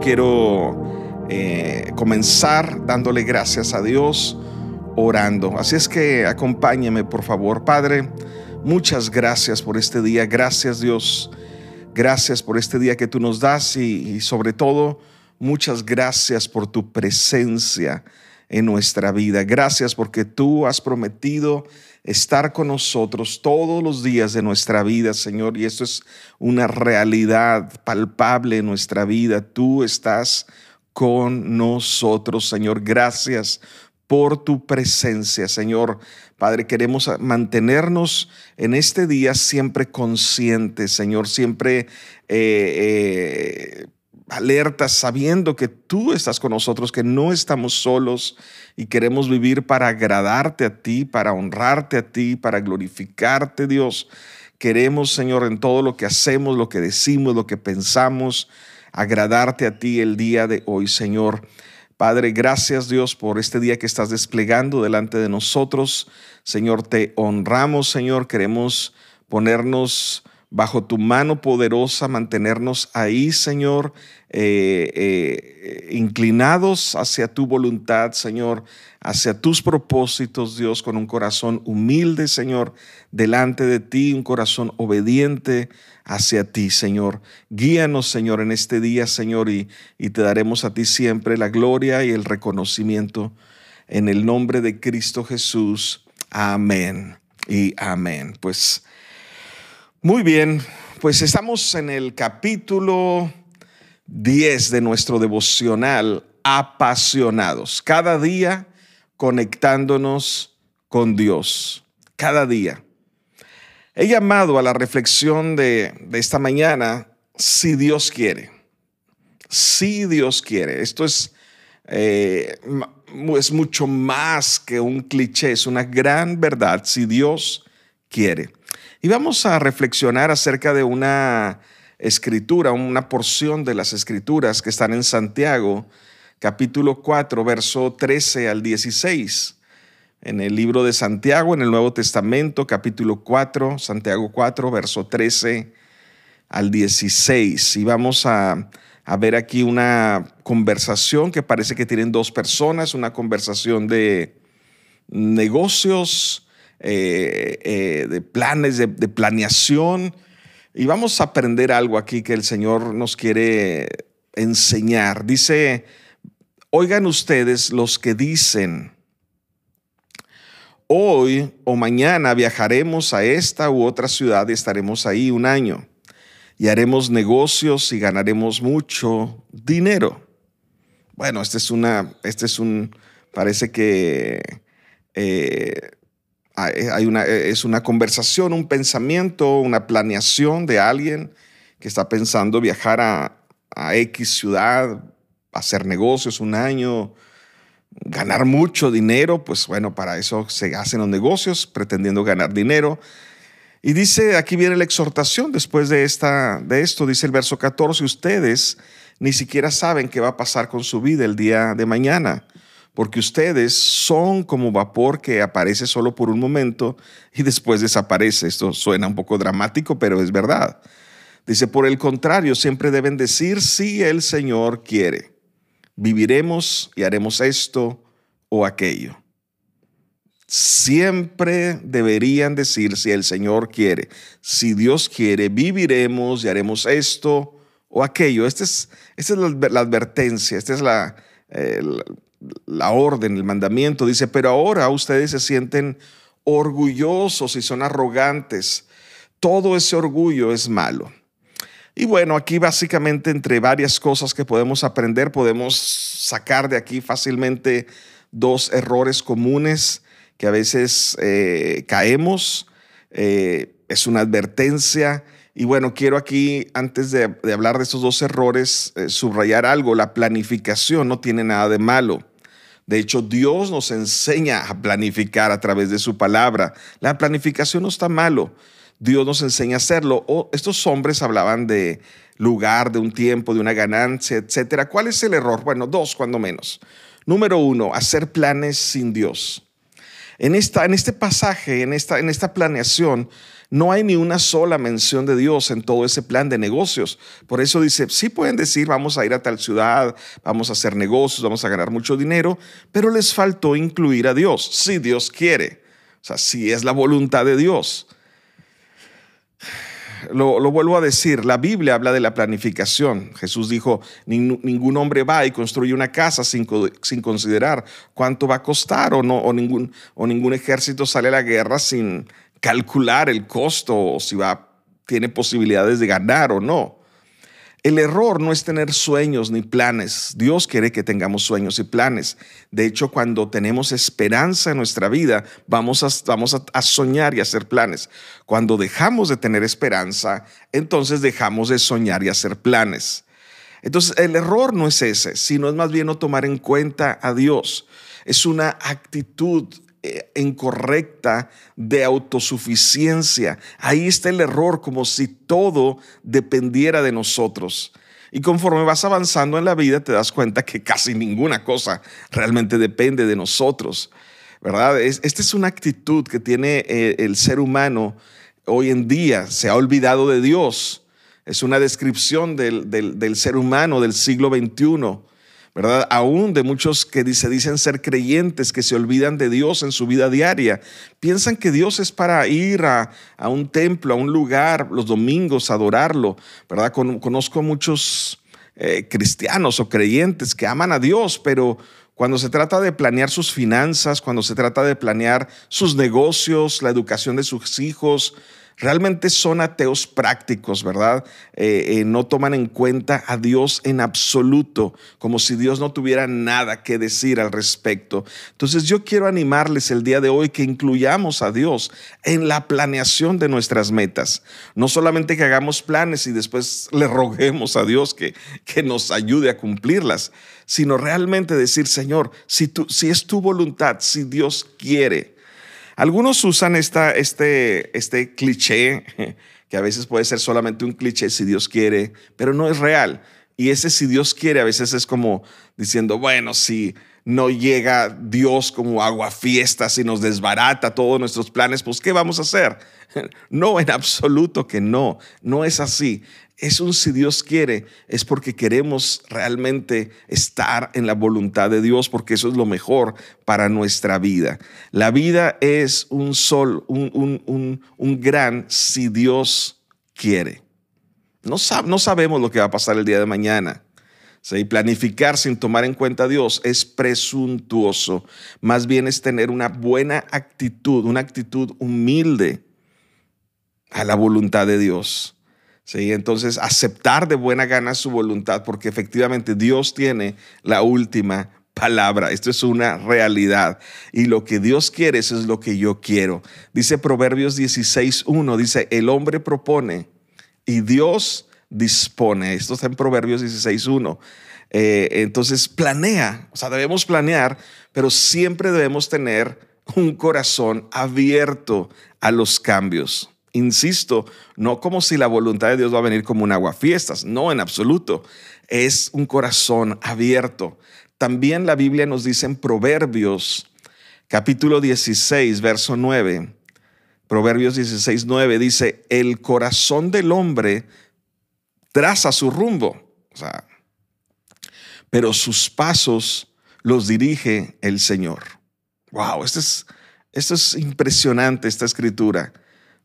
Quiero eh, comenzar dándole gracias a Dios orando. Así es que acompáñeme, por favor. Padre, muchas gracias por este día. Gracias, Dios. Gracias por este día que tú nos das y sobre todo, muchas gracias por tu presencia en nuestra vida. Gracias porque tú has prometido estar con nosotros todos los días de nuestra vida, Señor, y esto es una realidad palpable en nuestra vida. Tú estás con nosotros, Señor. Gracias por tu presencia, Señor. Padre, queremos mantenernos en este día siempre conscientes, Señor, siempre eh, eh, alertas, sabiendo que tú estás con nosotros, que no estamos solos y queremos vivir para agradarte a ti, para honrarte a ti, para glorificarte, Dios. Queremos, Señor, en todo lo que hacemos, lo que decimos, lo que pensamos, agradarte a ti el día de hoy, Señor. Padre, gracias Dios por este día que estás desplegando delante de nosotros. Señor, te honramos, Señor. Queremos ponernos bajo tu mano poderosa, mantenernos ahí, Señor, eh, eh, inclinados hacia tu voluntad, Señor, hacia tus propósitos, Dios, con un corazón humilde, Señor, delante de ti, un corazón obediente hacia ti, Señor. Guíanos, Señor, en este día, Señor, y, y te daremos a ti siempre la gloria y el reconocimiento. En el nombre de Cristo Jesús. Amén y amén. Pues muy bien, pues estamos en el capítulo 10 de nuestro devocional Apasionados. Cada día conectándonos con Dios. Cada día. He llamado a la reflexión de, esta mañana, si Dios quiere. Si Dios quiere. Esto es, eh, es mucho más que un cliché, es una gran verdad, si Dios quiere. Y vamos a reflexionar acerca de una escritura, una porción de las escrituras que están en Santiago, capítulo 4, verso 13 al 16. En el libro de Santiago, en el Nuevo Testamento, capítulo 4, Santiago 4, verso 13 al 16. Y vamos a, a ver aquí una conversación que parece que tienen dos personas, una conversación de negocios, eh, eh, de planes, de, planeación. Y vamos a aprender algo aquí que el Señor nos quiere enseñar. Dice, oigan ustedes los que dicen, hoy o mañana viajaremos a esta u otra ciudad y estaremos ahí un año y haremos negocios y ganaremos mucho dinero. Bueno, este es una, este es un, parece que eh, hay una, eh, es una conversación, un pensamiento, una planeación de alguien que está pensando viajar a, a X ciudad, hacer negocios un año, ganar mucho dinero, pues bueno, para eso se hacen los negocios, pretendiendo ganar dinero. Y dice, aquí viene la exhortación después de, esta, de esto, dice el verso 14, ustedes ni siquiera saben qué va a pasar con su vida el día de mañana porque ustedes son como vapor que aparece solo por un momento y después desaparece. Esto suena un poco dramático, pero es verdad. Dice, por el contrario, siempre deben decir si el Señor quiere. Viviremos y haremos esto o aquello. Siempre deberían decir si el Señor quiere. Si Dios quiere, viviremos y haremos esto o aquello. Esta es, esta es la, advertencia, esta es la, la orden, el mandamiento, dice, pero ahora ustedes se sienten orgullosos y son arrogantes. Todo ese orgullo es malo. Y bueno, aquí básicamente entre varias cosas que podemos aprender, podemos sacar de aquí fácilmente dos errores comunes que a veces eh, caemos. Eh, es una advertencia. Y bueno, quiero aquí, antes de, hablar de estos dos errores, eh, subrayar algo. La planificación no tiene nada de malo. De hecho, Dios nos enseña a planificar a través de su palabra. La planificación no está malo. Dios nos enseña a hacerlo. estos hombres hablaban de lugar, de un tiempo, de una ganancia, etcétera. ¿Cuál es el error? Bueno, dos cuando menos. Número uno, hacer planes sin Dios. En, esta, en este pasaje, en esta, en esta planeación, No hay ni una sola mención de Dios en todo ese plan de negocios. Por eso dice, sí pueden decir, vamos a ir a tal ciudad, vamos a hacer negocios, vamos a ganar mucho dinero, pero les faltó incluir a Dios, si Dios quiere. O sea, si es la voluntad de Dios. Lo, vuelvo a decir, la Biblia habla de la planificación. Jesús dijo, ningún hombre va y construye una casa sin, considerar cuánto va a costar o, no, o ningún ejército sale a la guerra sin calcular el costo o si va, tiene posibilidades de ganar o no. El error no es tener sueños ni planes. Dios quiere que tengamos sueños y planes. De hecho, cuando tenemos esperanza en nuestra vida, vamos a, vamos a, soñar y hacer planes. Cuando dejamos de tener esperanza, entonces dejamos de soñar y hacer planes. Entonces, el error no es ese, sino es más bien no tomar en cuenta a Dios. Es una actitud incorrecta de autosuficiencia. Ahí está el error, como si todo dependiera de nosotros. Y conforme vas avanzando en la vida, te das cuenta que casi ninguna cosa realmente depende de nosotros. ¿Verdad? Esta es una actitud que tiene eh, el ser humano hoy en día. Se ha olvidado de Dios. Es una descripción del, del ser humano del siglo XXI. ¿Verdad? Aún de muchos que se dicen ser creyentes, que se olvidan de Dios en su vida diaria. Piensan que Dios es para ir a, un templo, a un lugar, los domingos, adorarlo, ¿verdad? conozco muchos eh, cristianos o creyentes que aman a Dios, pero cuando se trata de planear sus finanzas, cuando se trata de planear sus negocios, la educación de sus hijos, realmente son ateos prácticos, ¿verdad? Eh, eh, no toman en cuenta a Dios en absoluto, como si Dios no tuviera nada que decir al respecto. Entonces yo quiero animarles el día de hoy que incluyamos a Dios en la planeación de nuestras metas. No solamente que hagamos planes y después le roguemos a Dios que, que nos ayude a cumplirlas, sino realmente decir, Señor, si, es tu voluntad, si Dios quiere, algunos usan esta, este, este cliché, que a veces puede ser solamente un cliché si Dios quiere, pero no es real. Y ese si Dios quiere a veces es como diciendo, bueno, si no llega Dios como agua fiesta, si nos desbarata todos nuestros planes, pues ¿qué vamos a hacer? No, en absoluto que no, no es así es un si Dios quiere, es porque queremos realmente estar en la voluntad de Dios, porque eso es lo mejor para nuestra vida. La vida es un sol, un, gran si Dios quiere. No, no, sabemos lo que va a pasar el día de mañana. Y planificar sin tomar en cuenta a Dios es presuntuoso. Más bien es tener una buena actitud, una actitud humilde a la voluntad de Dios. ¿Sí? Entonces, aceptar de buena gana su voluntad, porque efectivamente Dios tiene la última palabra. Esto es una realidad. Y lo que Dios quiere, es lo que yo quiero. Dice Proverbios 16.1, dice, el hombre propone y Dios dispone. Esto está en Proverbios 16.1. Eh, entonces, planea, o sea, debemos planear, pero siempre debemos tener un corazón abierto a los cambios. Insisto, no como si la voluntad de Dios va a venir como un aguafiestas, no en absoluto. Es un corazón abierto. También la Biblia nos dice en Proverbios, capítulo 16, verso 9. Proverbios 16, 9 dice, el corazón del hombre traza su rumbo, o sea, pero sus pasos los dirige el Señor. Wow, esto es, esto es impresionante, esta escritura.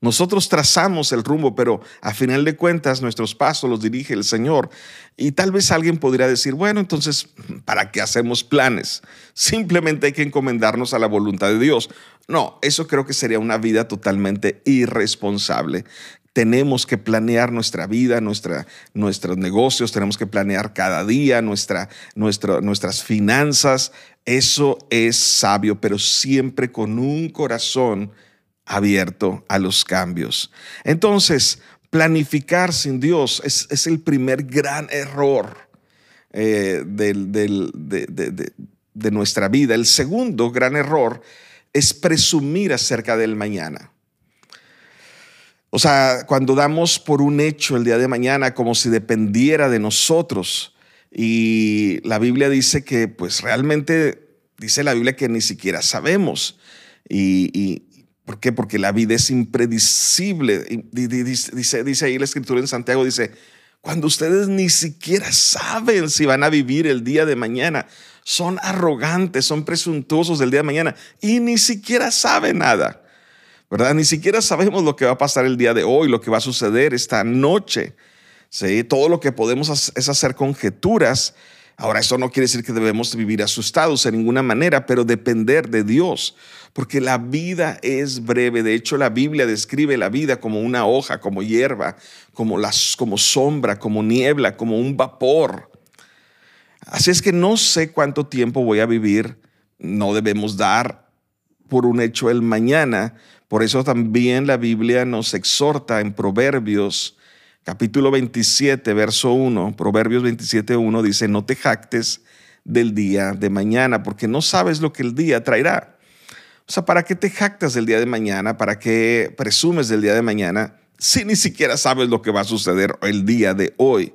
Nosotros trazamos el rumbo, pero a final de cuentas nuestros pasos los dirige el Señor. Y tal vez alguien podría decir, bueno, entonces, ¿para qué hacemos planes? Simplemente hay que encomendarnos a la voluntad de Dios. No, eso creo que sería una vida totalmente irresponsable. Tenemos que planear nuestra vida, nuestros negocios, tenemos que planear cada día nuestra, nuestras finanzas. Eso es sabio, pero siempre con un corazón abierto a los cambios. Entonces, planificar sin Dios es, el primer gran error eh, de, de nuestra vida. El segundo gran error es presumir acerca del mañana. O sea, cuando damos por un hecho el día de mañana como si dependiera de nosotros. Y la Biblia dice que pues realmente, dice la Biblia que ni siquiera sabemos. Y, ¿Por qué? Porque la vida es impredecible. Dice, dice ahí la escritura en Santiago, dice, cuando ustedes ni siquiera saben si van a vivir el día de mañana, son arrogantes, son presuntuosos del día de mañana y ni siquiera saben nada. ¿Verdad? Ni siquiera sabemos lo que va a pasar el día de hoy, lo que va a suceder esta noche. ¿sí? Todo lo que podemos es hacer conjeturas Ahora, eso no quiere decir que debemos vivir asustados en ninguna manera, pero depender de Dios, porque la vida es breve. De hecho, la Biblia describe la vida como una hoja, como hierba, como, las, como sombra, como niebla, como un vapor. Así es que no sé cuánto tiempo voy a vivir, no debemos dar por un hecho el mañana. Por eso también la Biblia nos exhorta en Proverbios capítulo 27, verso 1, Proverbios 27, 1 dice, no te jactes del día de mañana, porque no sabes lo que el día traerá. O sea, ¿para qué te jactas del día de mañana? ¿Para qué presumes del día de mañana si ni siquiera sabes lo que va a suceder el día de hoy?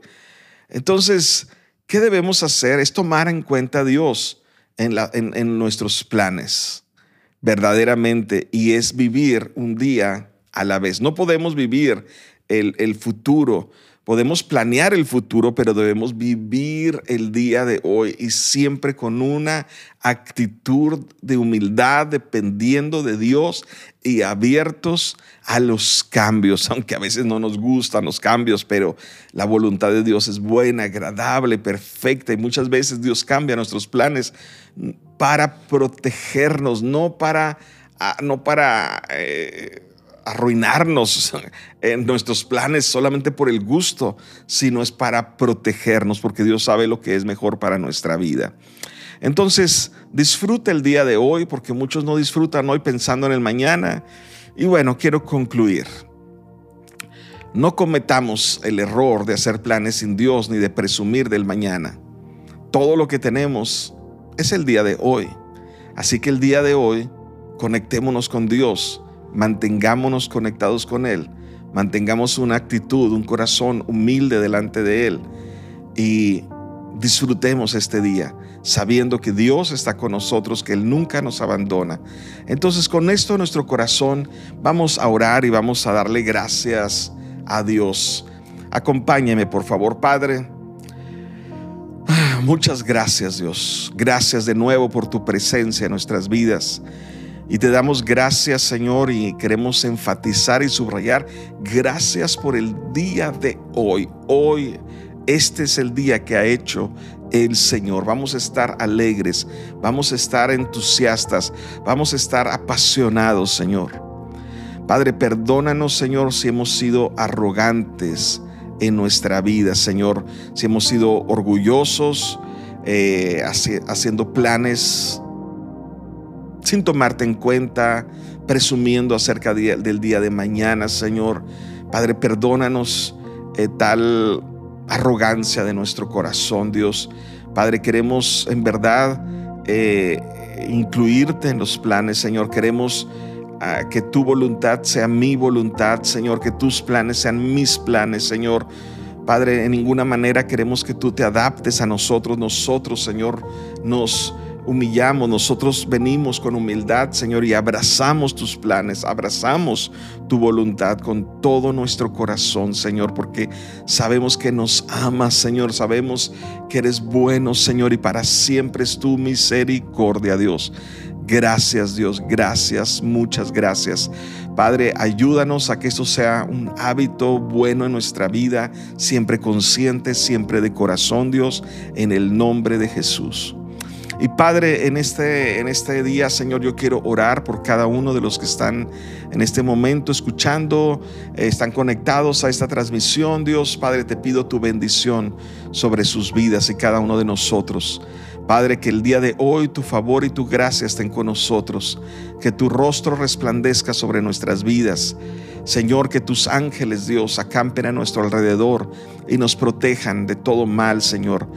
Entonces, ¿qué debemos hacer? Es tomar en cuenta a Dios en, en nuestros planes, verdaderamente, y es vivir un día a la vez. No podemos vivir el, futuro. Podemos planear el futuro, pero debemos vivir el día de hoy y siempre con una actitud de humildad, dependiendo de Dios y abiertos a los cambios, aunque a veces no nos gustan los cambios, pero la voluntad de Dios es buena, agradable, perfecta y muchas veces Dios cambia nuestros planes para protegernos, no para, ah, no para eh, arruinarnos en nuestros planes solamente por el gusto, sino es para protegernos, porque Dios sabe lo que es mejor para nuestra vida. Entonces, disfruta el día de hoy, porque muchos no disfrutan hoy pensando en el mañana. Y bueno, quiero concluir. No cometamos el error de hacer planes sin Dios ni de presumir del mañana. Todo lo que tenemos es el día de hoy. Así que el día de hoy, conectémonos con Dios mantengámonos conectados con Él, mantengamos una actitud, un corazón humilde delante de Él y disfrutemos este día sabiendo que Dios está con nosotros, que Él nunca nos abandona. Entonces con esto en nuestro corazón vamos a orar y vamos a darle gracias a Dios. Acompáñeme por favor, Padre. Ah, muchas gracias Dios. Gracias de nuevo por tu presencia en nuestras vidas. Y te damos gracias, Señor, y queremos enfatizar y subrayar, gracias por el día de hoy. Hoy, este es el día que ha hecho el Señor. Vamos a estar alegres, vamos a estar entusiastas, vamos a estar apasionados, Señor. Padre, perdónanos, Señor, si hemos sido arrogantes en nuestra vida, Señor, si hemos sido orgullosos, eh, haciendo planes sin tomarte en cuenta, presumiendo acerca del día de mañana, Señor. Padre, perdónanos eh, tal arrogancia de nuestro corazón, Dios. Padre, queremos en verdad eh, incluirte en los planes, Señor. Queremos ah, que tu voluntad sea mi voluntad, Señor, que tus planes sean mis planes, Señor. Padre, en ninguna manera queremos que tú te adaptes a nosotros. Nosotros, Señor, nos humillamos, nosotros venimos con humildad, Señor, y abrazamos tus planes, abrazamos tu voluntad con todo nuestro corazón, Señor, porque sabemos que nos amas, Señor, sabemos que eres bueno, Señor, y para siempre es tu misericordia, Dios. Gracias Dios, gracias, muchas gracias. Padre, ayúdanos a que esto sea un hábito bueno en nuestra vida, siempre consciente, siempre de corazón, Dios, en el nombre de Jesús. Y Padre, en este, en este día, Señor, yo quiero orar por cada uno de los que están en este momento escuchando, eh, están conectados a esta transmisión. Dios, Padre, te pido tu bendición sobre sus vidas y cada uno de nosotros. Padre, que el día de hoy tu favor y tu gracia estén con nosotros, que tu rostro resplandezca sobre nuestras vidas. Señor, que tus ángeles, Dios, acampen a nuestro alrededor y nos protejan de todo mal, Señor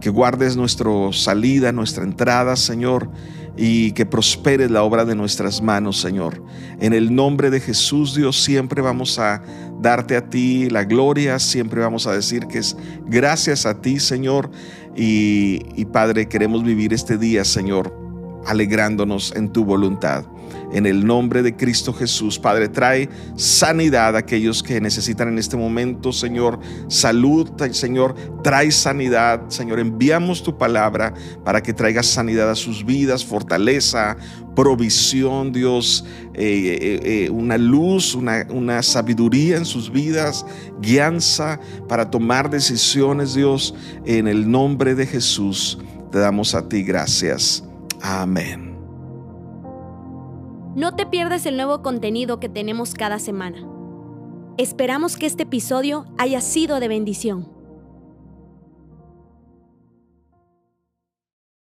que guardes nuestra salida, nuestra entrada, Señor, y que prosperes la obra de nuestras manos, Señor. En el nombre de Jesús, Dios, siempre vamos a darte a ti la gloria, siempre vamos a decir que es gracias a ti, Señor. Y, y Padre, queremos vivir este día, Señor, alegrándonos en tu voluntad. En el nombre de Cristo Jesús, Padre, trae sanidad a aquellos que necesitan en este momento, Señor. Salud, Señor, trae sanidad. Señor, enviamos tu palabra para que traiga sanidad a sus vidas, fortaleza, provisión, Dios, eh, eh, eh, una luz, una, una sabiduría en sus vidas, guianza para tomar decisiones, Dios, en el nombre de Jesús. Te damos a ti gracias. Amén. No te pierdas el nuevo contenido que tenemos cada semana. Esperamos que este episodio haya sido de bendición.